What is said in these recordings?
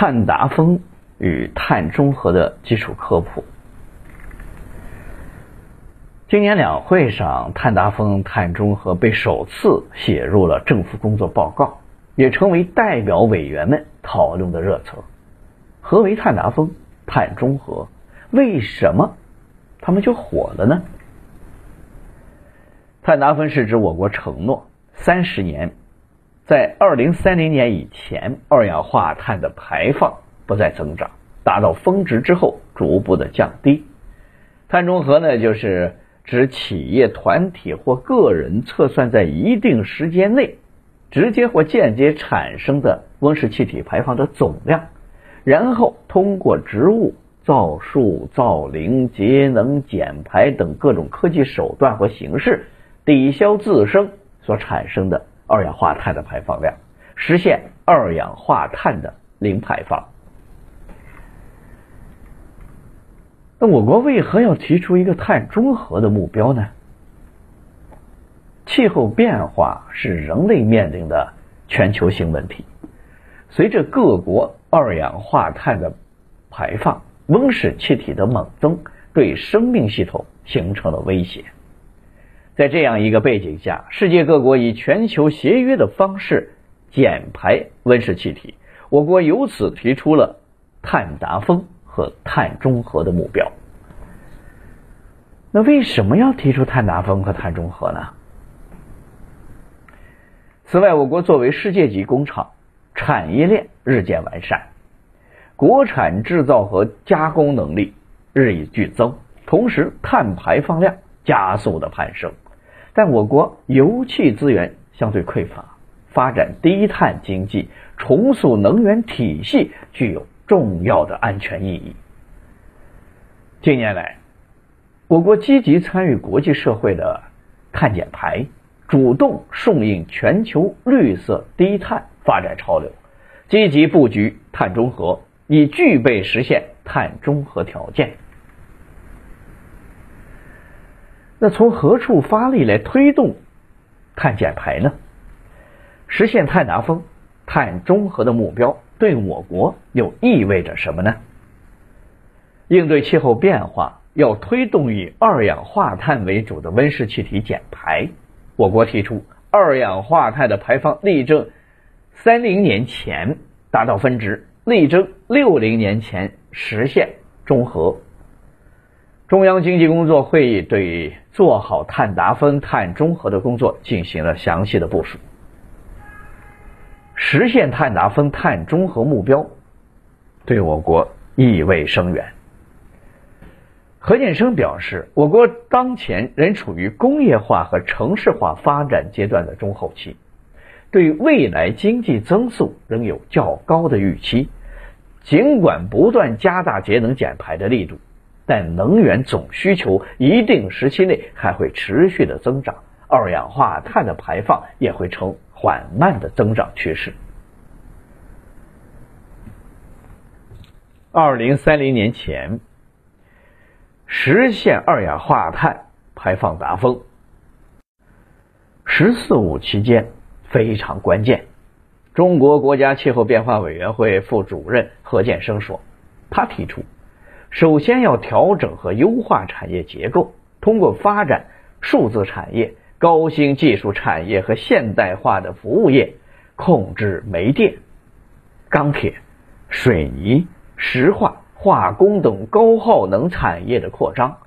碳达峰与碳中和的基础科普。今年两会上，碳达峰、碳中和被首次写入了政府工作报告，也成为代表委员们讨论的热词。何为碳达峰、碳中和？为什么他们就火了呢？碳达峰是指我国承诺三十年，在二零三零年以前，二氧化碳的排放不再增长，达到峰值之后逐步的降低。碳中和呢，就是指企业、团体或个人测算在一定时间内直接或间接产生的温室气体排放的总量，然后通过植物造树、造林、节能减排等各种科技手段或形式。抵消自身所产生的二氧化碳的排放量，实现二氧化碳的零排放。那我国为何要提出一个碳中和的目标呢？气候变化是人类面临的全球性问题，随着各国二氧化碳的排放、温室气体的猛增，对生命系统形成了威胁。在这样一个背景下，世界各国以全球协约的方式减排温室气体，我国由此提出了碳达峰和碳中和的目标。那为什么要提出碳达峰和碳中和呢？此外，我国作为世界级工厂，产业链日渐完善，国产制造和加工能力日益剧增，同时碳排放量加速的攀升。但我国油气资源相对匮乏，发展低碳经济、重塑能源体系具有重要的安全意义。近年来，我国积极参与国际社会的碳减排，主动顺应全球绿色低碳发展潮流，积极布局碳中和，已具备实现碳中和条件。那从何处发力来推动碳减排呢？实现碳达峰、碳中和的目标，对我国又意味着什么呢？应对气候变化，要推动以二氧化碳为主的温室气体减排。我国提出，二氧化碳的排放力争三零年前达到峰值，力争六零年前实现中和。中央经济工作会议对做好碳达峰、碳中和的工作进行了详细的部署。实现碳达峰、碳中和目标，对我国意味深远。何建生表示，我国当前仍处于工业化和城市化发展阶段的中后期，对未来经济增速仍有较高的预期。尽管不断加大节能减排的力度。但能源总需求一定时期内还会持续的增长，二氧化碳的排放也会呈缓慢的增长趋势。二零三零年前实现二氧化碳排放达峰，“十四五”期间非常关键。中国国家气候变化委员会副主任何建生说，他提出。首先要调整和优化产业结构，通过发展数字产业、高新技术产业和现代化的服务业，控制煤电、钢铁、水泥、石化、化工等高耗能产业的扩张，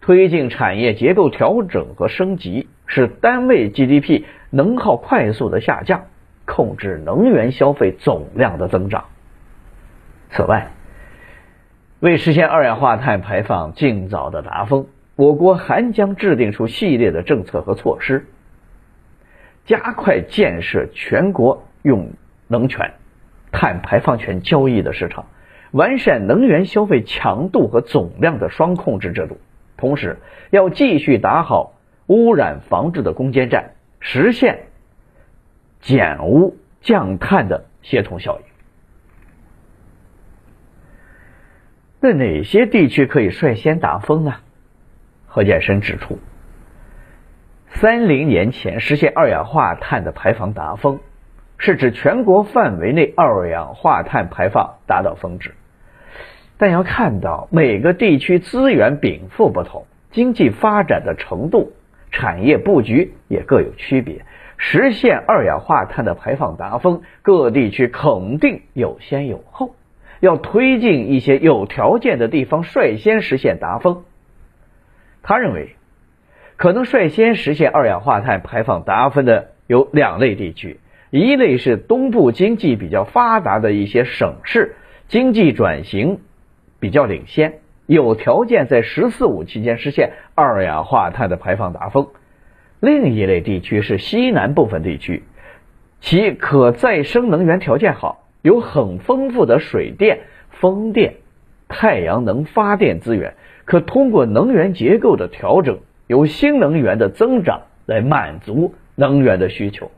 推进产业结构调整和升级，使单位 GDP 能耗快速的下降，控制能源消费总量的增长。此外，为实现二氧化碳排放尽早的达峰，我国还将制定出系列的政策和措施，加快建设全国用能权、碳排放权交易的市场，完善能源消费强度和总量的双控制制度。同时，要继续打好污染防治的攻坚战，实现减污降碳的协同效应。那哪些地区可以率先达峰呢？何建生指出，三零年前实现二氧化碳的排放达峰，是指全国范围内二氧化碳排放达到峰值。但要看到每个地区资源禀赋不同，经济发展的程度、产业布局也各有区别，实现二氧化碳的排放达峰，各地区肯定有先有后。要推进一些有条件的地方率先实现达峰。他认为，可能率先实现二氧化碳排放达峰的有两类地区，一类是东部经济比较发达的一些省市，经济转型比较领先，有条件在“十四五”期间实现二氧化碳的排放达峰；另一类地区是西南部分地区，其可再生能源条件好。有很丰富的水电、风电、太阳能发电资源，可通过能源结构的调整，由新能源的增长来满足能源的需求，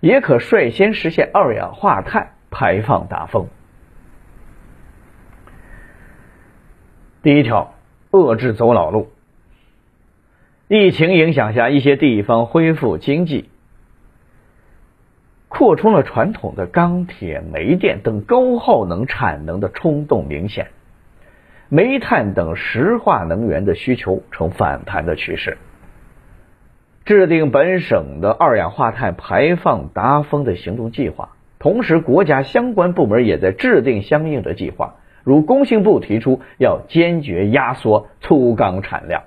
也可率先实现二氧化碳排放达峰。第一条，遏制走老路。疫情影响下，一些地方恢复经济。扩充了传统的钢铁、煤电等高耗能产能的冲动明显，煤炭等石化能源的需求呈反弹的趋势。制定本省的二氧化碳排放达峰的行动计划，同时国家相关部门也在制定相应的计划，如工信部提出要坚决压缩粗钢产量。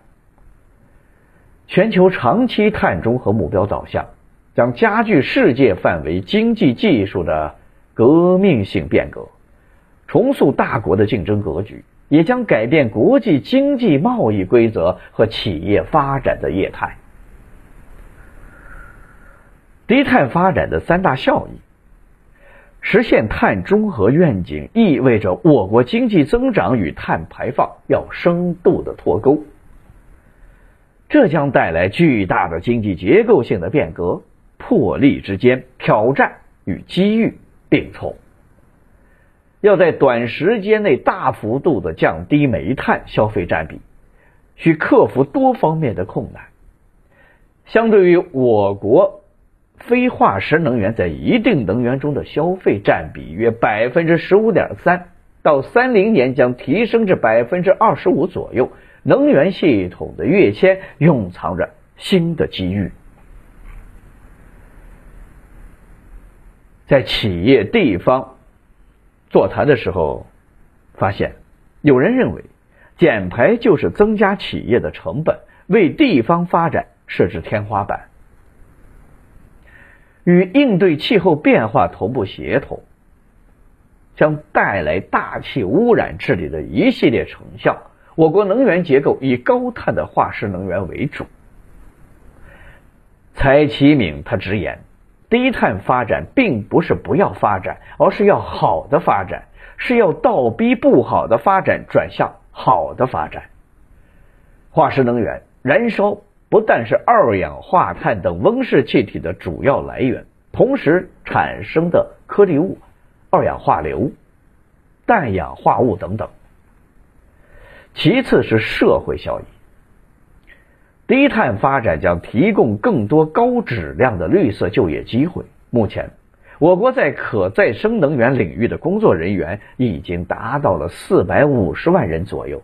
全球长期碳中和目标导向。将加剧世界范围经济技术的革命性变革，重塑大国的竞争格局，也将改变国际经济贸易规则和企业发展的业态。低碳发展的三大效益，实现碳中和愿景意味着我国经济增长与碳排放要深度的脱钩，这将带来巨大的经济结构性的变革。魄力之间，挑战与机遇并存。要在短时间内大幅度的降低煤炭消费占比，需克服多方面的困难。相对于我国非化石能源在一定能源中的消费占比约百分之十五点三，到三零年将提升至百分之二十五左右。能源系统的跃迁蕴藏着新的机遇。在企业地方座谈的时候，发现有人认为减排就是增加企业的成本，为地方发展设置天花板。与应对气候变化同步协同，将带来大气污染治理的一系列成效。我国能源结构以高碳的化石能源为主。蔡启敏他直言。低碳发展并不是不要发展，而是要好的发展，是要倒逼不好的发展转向好的发展。化石能源燃烧不但是二氧化碳等温室气体的主要来源，同时产生的颗粒物、二氧化硫、氮氧化物等等。其次是社会效益。低碳发展将提供更多高质量的绿色就业机会。目前，我国在可再生能源领域的工作人员已经达到了四百五十万人左右，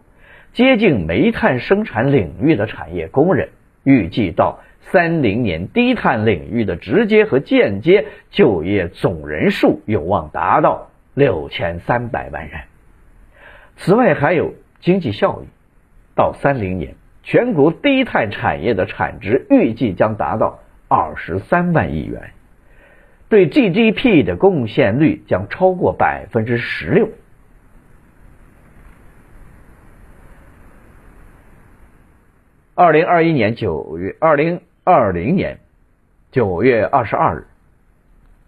接近煤炭生产领域的产业工人。预计到三零年，低碳领域的直接和间接就业总人数有望达到六千三百万人。此外，还有经济效益。到三零年。全国低碳产业的产值预计将达到二十三万亿元，对 GDP 的贡献率将超过百分之十六。二零二一年九月，二零二零年九月二十二日，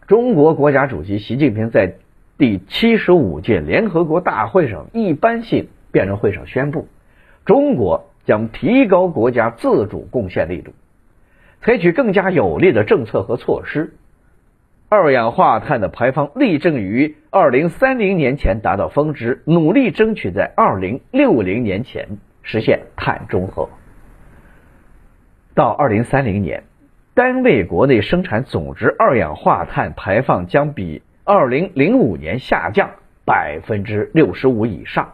中国国家主席习近平在第七十五届联合国大会上一般性辩论会上宣布，中国。将提高国家自主贡献力度，采取更加有力的政策和措施，二氧化碳的排放力争于二零三零年前达到峰值，努力争取在二零六零年前实现碳中和。到二零三零年，单位国内生产总值二氧化碳排放将比二零零五年下降百分之六十五以上，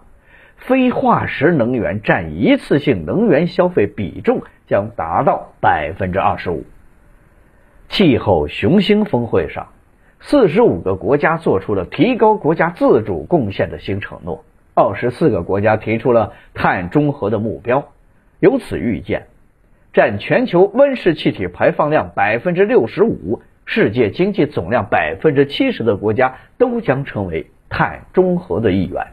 非化石能源占一次性能源消费比重将达到百分之二十五。气候雄心峰会上。四十五个国家做出了提高国家自主贡献的新承诺，二十四个国家提出了碳中和的目标。由此预见，占全球温室气体排放量百分之六十五、世界经济总量百分之七十的国家都将成为碳中和的一员。